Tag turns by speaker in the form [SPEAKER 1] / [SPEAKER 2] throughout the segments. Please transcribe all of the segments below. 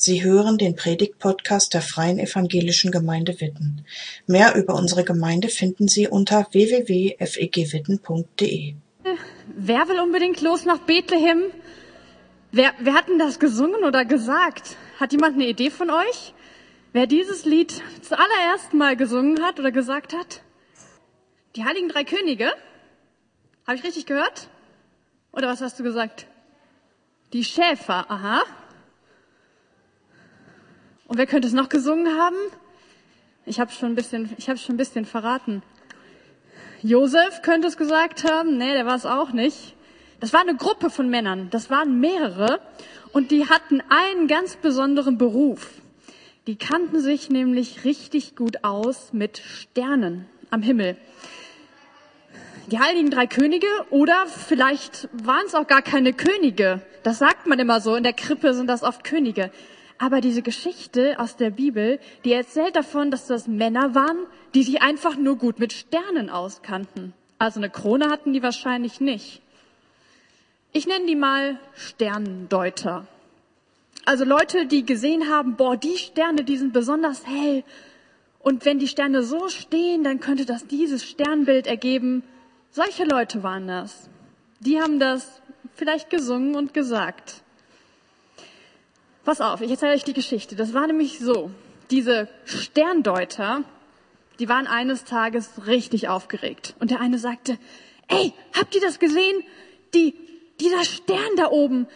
[SPEAKER 1] Sie hören den Predigt-Podcast der Freien Evangelischen Gemeinde Witten. Mehr über unsere Gemeinde finden Sie unter www.fegwitten.de.
[SPEAKER 2] Wer will unbedingt los nach Bethlehem? Wer, wer hat denn das gesungen oder gesagt? Hat jemand eine Idee von euch? Wer dieses Lied zuallererst mal gesungen hat oder gesagt hat? Die Heiligen Drei Könige? Habe ich richtig gehört? Oder was hast du gesagt? Die Schäfer, aha. Und wer könnte es noch gesungen haben? Ich habe schon ein bisschen, ich habe schon ein bisschen verraten. Josef könnte es gesagt haben. Nee, der war es auch nicht. Das war eine Gruppe von Männern. Das waren mehrere. Und die hatten einen ganz besonderen Beruf. Die kannten sich nämlich richtig gut aus mit Sternen am Himmel. Die heiligen drei Könige oder vielleicht waren es auch gar keine Könige. Das sagt man immer so. In der Krippe sind das oft Könige. Aber diese Geschichte aus der Bibel, die erzählt davon, dass das Männer waren, die sich einfach nur gut mit Sternen auskannten. Also eine Krone hatten die wahrscheinlich nicht. Ich nenne die mal Sterndeuter. Also Leute, die gesehen haben, boah, die Sterne, die sind besonders hell. Und wenn die Sterne so stehen, dann könnte das dieses Sternbild ergeben. Solche Leute waren das. Die haben das vielleicht gesungen und gesagt. Pass auf, ich erzähle euch die Geschichte. Das war nämlich so. Diese Sterndeuter, die waren eines Tages richtig aufgeregt. Und der eine sagte, ey, habt ihr das gesehen? Die, dieser Stern da oben.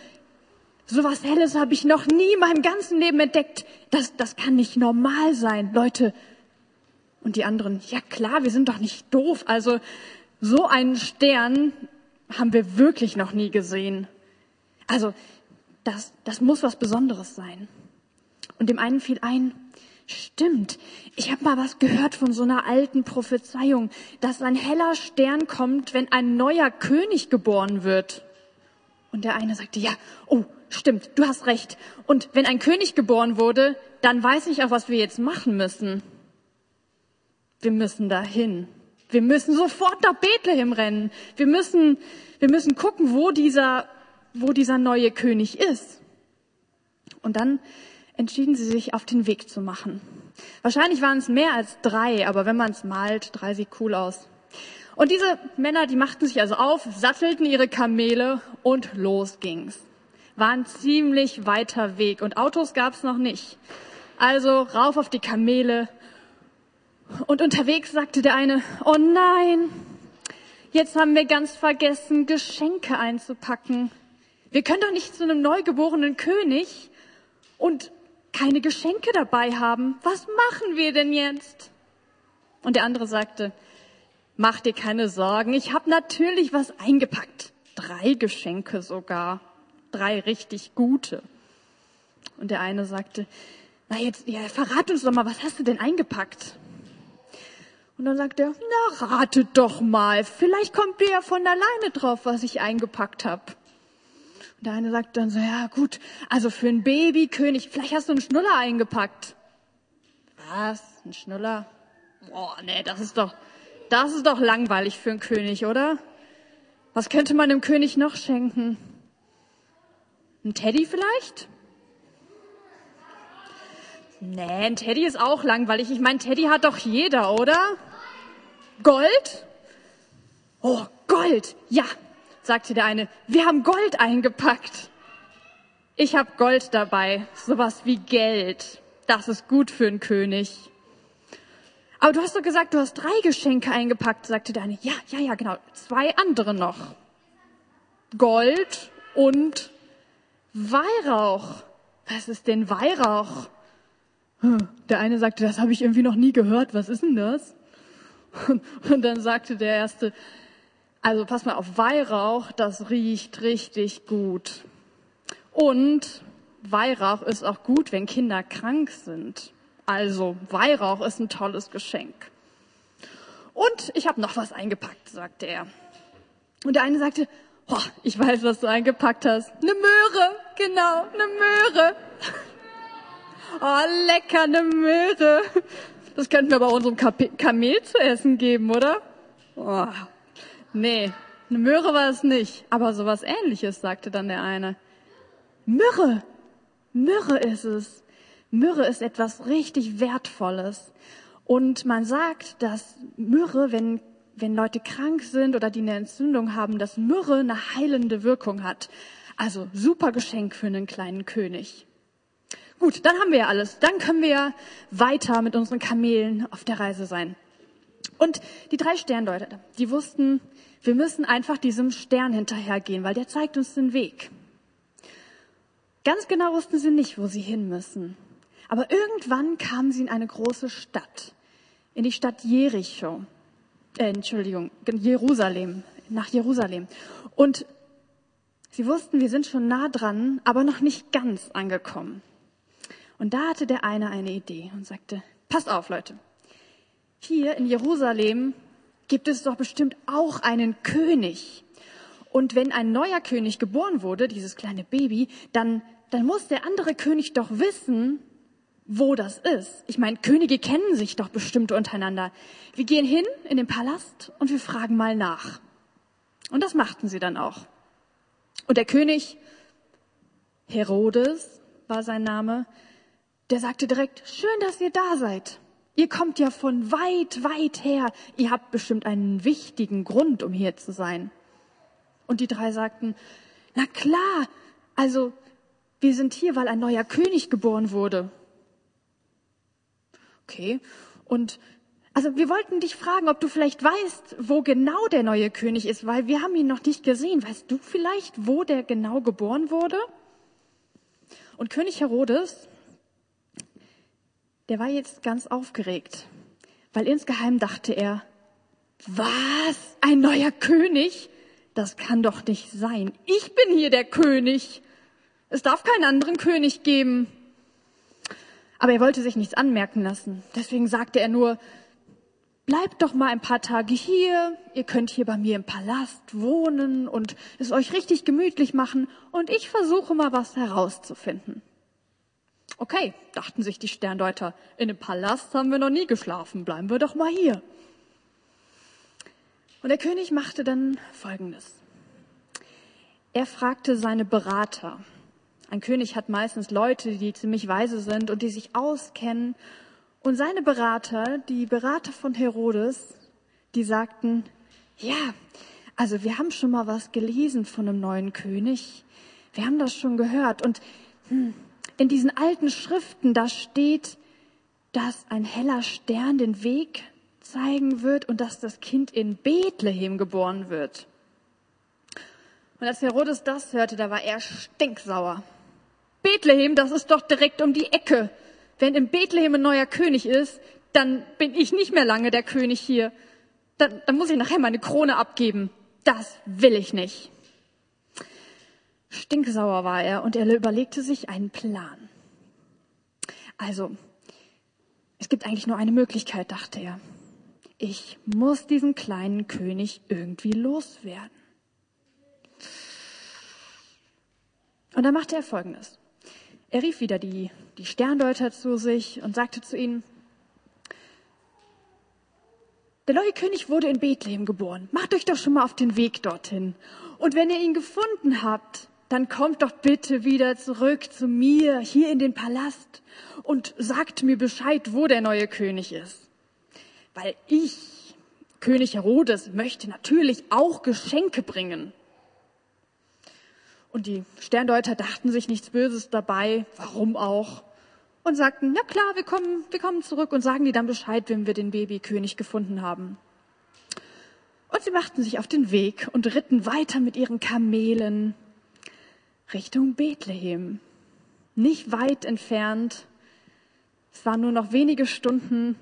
[SPEAKER 2] Sowas Helles habe ich noch nie in meinem ganzen Leben entdeckt. Das, das kann nicht normal sein, Leute. Und die anderen, ja klar, wir sind doch nicht doof. Also so einen Stern haben wir wirklich noch nie gesehen. Also das, das muss was Besonderes sein. Und dem einen fiel ein, stimmt, ich habe mal was gehört von so einer alten Prophezeiung, dass ein heller Stern kommt, wenn ein neuer König geboren wird. Und der eine sagte, ja, oh, stimmt, du hast recht. Und wenn ein König geboren wurde, dann weiß ich auch, was wir jetzt machen müssen. Wir müssen dahin. Wir müssen sofort nach Bethlehem rennen. Wir müssen, wir müssen gucken, wo dieser wo dieser neue König ist. Und dann entschieden sie sich, auf den Weg zu machen. Wahrscheinlich waren es mehr als drei, aber wenn man es malt, drei sieht cool aus. Und diese Männer, die machten sich also auf, sattelten ihre Kamele und los ging's. War ein ziemlich weiter Weg und Autos gab's noch nicht. Also rauf auf die Kamele. Und unterwegs sagte der eine, oh nein, jetzt haben wir ganz vergessen, Geschenke einzupacken. Wir können doch nicht zu einem neugeborenen König und keine Geschenke dabei haben. Was machen wir denn jetzt? Und der andere sagte, mach dir keine Sorgen, ich habe natürlich was eingepackt. Drei Geschenke sogar. Drei richtig gute. Und der eine sagte, na jetzt, ja, verrat uns doch mal, was hast du denn eingepackt? Und dann sagt er, na, ratet doch mal, vielleicht kommt ihr ja von alleine drauf, was ich eingepackt habe. Der eine sagt dann so, ja gut, also für einen Babykönig, vielleicht hast du einen Schnuller eingepackt. Was? Ein Schnuller? Boah, nee, das ist doch, das ist doch langweilig für einen König, oder? Was könnte man dem König noch schenken? Ein Teddy vielleicht? Nee, ein Teddy ist auch langweilig. Ich meine, Teddy hat doch jeder, oder? Gold? Oh, Gold. Ja, sagte der eine, wir haben Gold eingepackt. Ich habe Gold dabei, sowas wie Geld. Das ist gut für einen König. Aber du hast doch gesagt, du hast drei Geschenke eingepackt, sagte der eine. Ja, ja, ja, genau. Zwei andere noch. Gold und Weihrauch. Was ist denn Weihrauch? Hm, der eine sagte, das habe ich irgendwie noch nie gehört. Was ist denn das? Und dann sagte der erste, also pass mal auf, Weihrauch, das riecht richtig gut. Und Weihrauch ist auch gut, wenn Kinder krank sind. Also Weihrauch ist ein tolles Geschenk. Und ich habe noch was eingepackt, sagte er. Und der eine sagte, oh, ich weiß, was du eingepackt hast. Eine Möhre, genau, eine Möhre. Oh, lecker, eine Möhre. Das könnten wir bei unserem Kamel zu essen geben, oder? Oh, Nee, eine Möhre war es nicht, aber sowas ähnliches, sagte dann der eine. Myrrhe. Myrrhe ist es. Myrrhe ist etwas richtig Wertvolles. Und man sagt, dass Myrrhe, wenn, wenn Leute krank sind oder die eine Entzündung haben, dass Myrrhe eine heilende Wirkung hat. Also super Geschenk für einen kleinen König. Gut, dann haben wir ja alles. Dann können wir weiter mit unseren Kamelen auf der Reise sein. Und die drei Sterndeuter, die wussten, wir müssen einfach diesem Stern hinterhergehen, weil der zeigt uns den Weg. Ganz genau wussten sie nicht, wo sie hin müssen. Aber irgendwann kamen sie in eine große Stadt, in die Stadt Jericho, äh, Entschuldigung, Jerusalem, nach Jerusalem. Und sie wussten, wir sind schon nah dran, aber noch nicht ganz angekommen. Und da hatte der eine eine Idee und sagte, passt auf, Leute. Hier in Jerusalem gibt es doch bestimmt auch einen König. Und wenn ein neuer König geboren wurde, dieses kleine Baby, dann, dann muss der andere König doch wissen, wo das ist. Ich meine, Könige kennen sich doch bestimmt untereinander. Wir gehen hin in den Palast und wir fragen mal nach. Und das machten sie dann auch. Und der König, Herodes war sein Name, der sagte direkt, schön, dass ihr da seid. Ihr kommt ja von weit, weit her. Ihr habt bestimmt einen wichtigen Grund, um hier zu sein. Und die drei sagten, na klar, also wir sind hier, weil ein neuer König geboren wurde. Okay, und also wir wollten dich fragen, ob du vielleicht weißt, wo genau der neue König ist, weil wir haben ihn noch nicht gesehen. Weißt du vielleicht, wo der genau geboren wurde? Und König Herodes, der war jetzt ganz aufgeregt, weil insgeheim dachte er, was? Ein neuer König? Das kann doch nicht sein. Ich bin hier der König. Es darf keinen anderen König geben. Aber er wollte sich nichts anmerken lassen. Deswegen sagte er nur, bleibt doch mal ein paar Tage hier. Ihr könnt hier bei mir im Palast wohnen und es euch richtig gemütlich machen. Und ich versuche mal was herauszufinden. Okay, dachten sich die Sterndeuter, in dem Palast haben wir noch nie geschlafen, bleiben wir doch mal hier. Und der König machte dann Folgendes. Er fragte seine Berater. Ein König hat meistens Leute, die ziemlich weise sind und die sich auskennen. Und seine Berater, die Berater von Herodes, die sagten, ja, also wir haben schon mal was gelesen von einem neuen König. Wir haben das schon gehört. Und hm, in diesen alten Schriften, da steht, dass ein heller Stern den Weg zeigen wird und dass das Kind in Bethlehem geboren wird. Und als Herodes das hörte, da war er stinksauer. Bethlehem, das ist doch direkt um die Ecke. Wenn in Bethlehem ein neuer König ist, dann bin ich nicht mehr lange der König hier. Dann, dann muss ich nachher meine Krone abgeben. Das will ich nicht. Stinksauer war er und er überlegte sich einen Plan. Also, es gibt eigentlich nur eine Möglichkeit, dachte er. Ich muss diesen kleinen König irgendwie loswerden. Und dann machte er Folgendes. Er rief wieder die, die Sterndeuter zu sich und sagte zu ihnen, der neue König wurde in Bethlehem geboren. Macht euch doch schon mal auf den Weg dorthin. Und wenn ihr ihn gefunden habt, dann kommt doch bitte wieder zurück zu mir hier in den Palast und sagt mir Bescheid, wo der neue König ist. Weil ich, König Herodes, möchte natürlich auch Geschenke bringen. Und die Sterndeuter dachten sich nichts Böses dabei, warum auch, und sagten, na klar, wir kommen, wir kommen zurück und sagen dir dann Bescheid, wenn wir den Babykönig gefunden haben. Und sie machten sich auf den Weg und ritten weiter mit ihren Kamelen Richtung Bethlehem. Nicht weit entfernt. Es waren nur noch wenige Stunden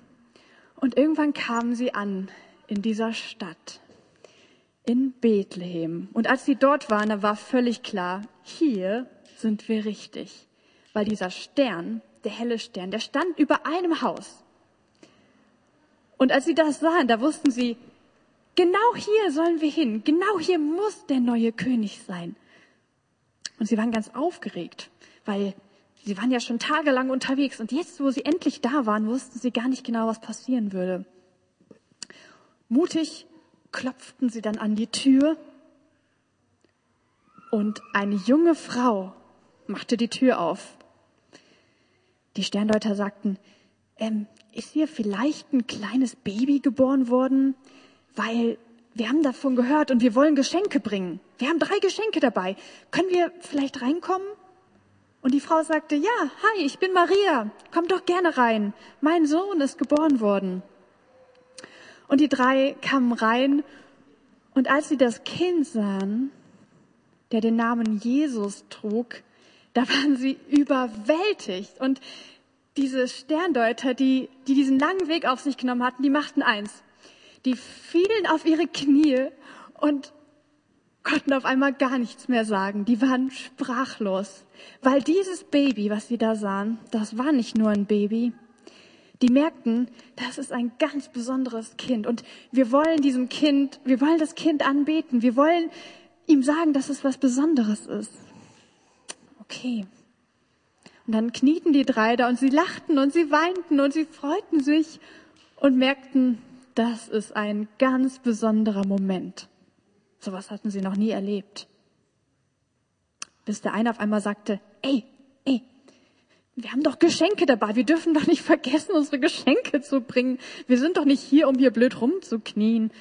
[SPEAKER 2] und irgendwann kamen sie an in dieser Stadt, in Bethlehem. Und als sie dort waren, da war völlig klar, hier sind wir richtig, weil dieser Stern, der helle Stern, der stand über einem Haus. Und als sie das sahen, da wussten sie, genau hier sollen wir hin, genau hier muss der neue König sein. Und sie waren ganz aufgeregt, weil sie waren ja schon tagelang unterwegs und jetzt, wo sie endlich da waren, wussten sie gar nicht genau, was passieren würde. Mutig klopften sie dann an die Tür und eine junge Frau machte die Tür auf. Die Sterndeuter sagten, ähm, ist hier vielleicht ein kleines Baby geboren worden? Weil wir haben davon gehört und wir wollen Geschenke bringen. Wir haben drei Geschenke dabei. Können wir vielleicht reinkommen? Und die Frau sagte, ja, hi, ich bin Maria. Komm doch gerne rein. Mein Sohn ist geboren worden. Und die drei kamen rein und als sie das Kind sahen, der den Namen Jesus trug, da waren sie überwältigt. Und diese Sterndeuter, die, die diesen langen Weg auf sich genommen hatten, die machten eins. Die fielen auf ihre Knie und konnten auf einmal gar nichts mehr sagen. Die waren sprachlos, weil dieses Baby, was sie da sahen, das war nicht nur ein Baby. Die merkten, das ist ein ganz besonderes Kind und wir wollen diesem Kind, wir wollen das Kind anbeten, wir wollen ihm sagen, dass es was Besonderes ist. Okay. Und dann knieten die drei da und sie lachten und sie weinten und sie freuten sich und merkten, das ist ein ganz besonderer Moment. Sowas hatten sie noch nie erlebt. Bis der eine auf einmal sagte, ey, ey, wir haben doch Geschenke dabei. Wir dürfen doch nicht vergessen, unsere Geschenke zu bringen. Wir sind doch nicht hier, um hier blöd rumzuknien.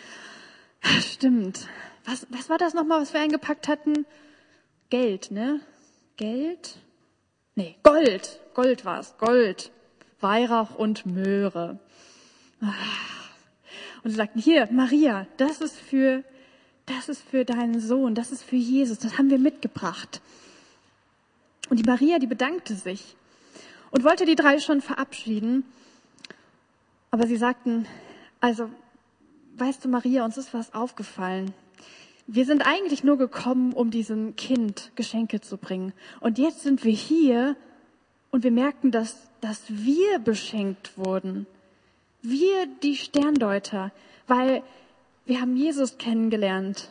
[SPEAKER 2] Stimmt. Was, was war das nochmal, was wir eingepackt hatten? Geld, ne? Geld? Nee, Gold. Gold war's. Gold. Weihrauch und Möhre. Und sie sagten, hier, Maria, das ist für, das ist für deinen Sohn, das ist für Jesus, das haben wir mitgebracht. Und die Maria, die bedankte sich und wollte die drei schon verabschieden. Aber sie sagten, also, weißt du, Maria, uns ist was aufgefallen. Wir sind eigentlich nur gekommen, um diesem Kind Geschenke zu bringen. Und jetzt sind wir hier und wir merken, dass, dass wir beschenkt wurden. Wir, die Sterndeuter, weil wir haben Jesus kennengelernt.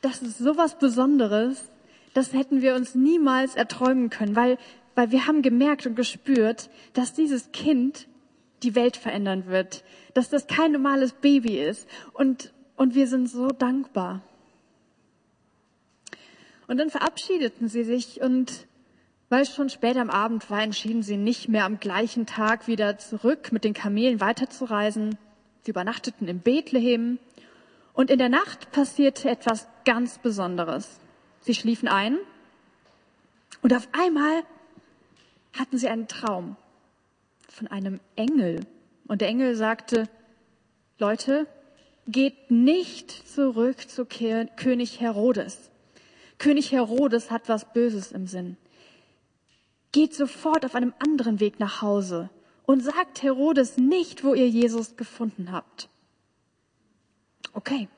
[SPEAKER 2] Das ist sowas Besonderes. Das hätten wir uns niemals erträumen können, weil, weil wir haben gemerkt und gespürt, dass dieses Kind die Welt verändern wird, dass das kein normales Baby ist. Und, und wir sind so dankbar. Und dann verabschiedeten sie sich und weil es schon spät am Abend war, entschieden sie nicht mehr am gleichen Tag wieder zurück mit den Kamelen weiterzureisen. Sie übernachteten in Bethlehem und in der Nacht passierte etwas ganz Besonderes. Sie schliefen ein und auf einmal hatten sie einen Traum von einem Engel. Und der Engel sagte, Leute, geht nicht zurück zu König Herodes. König Herodes hat was Böses im Sinn. Geht sofort auf einem anderen Weg nach Hause und sagt Herodes nicht, wo ihr Jesus gefunden habt. Okay.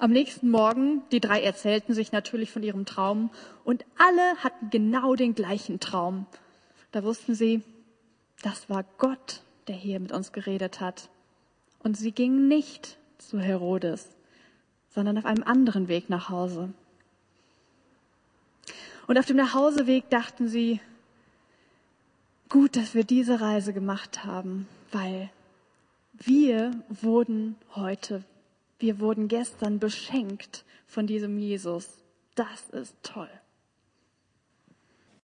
[SPEAKER 2] Am nächsten Morgen, die drei erzählten sich natürlich von ihrem Traum und alle hatten genau den gleichen Traum. Da wussten sie, das war Gott, der hier mit uns geredet hat. Und sie gingen nicht zu Herodes, sondern auf einem anderen Weg nach Hause. Und auf dem Nachhauseweg dachten sie, gut, dass wir diese Reise gemacht haben, weil wir wurden heute, wir wurden gestern beschenkt von diesem Jesus. Das ist toll.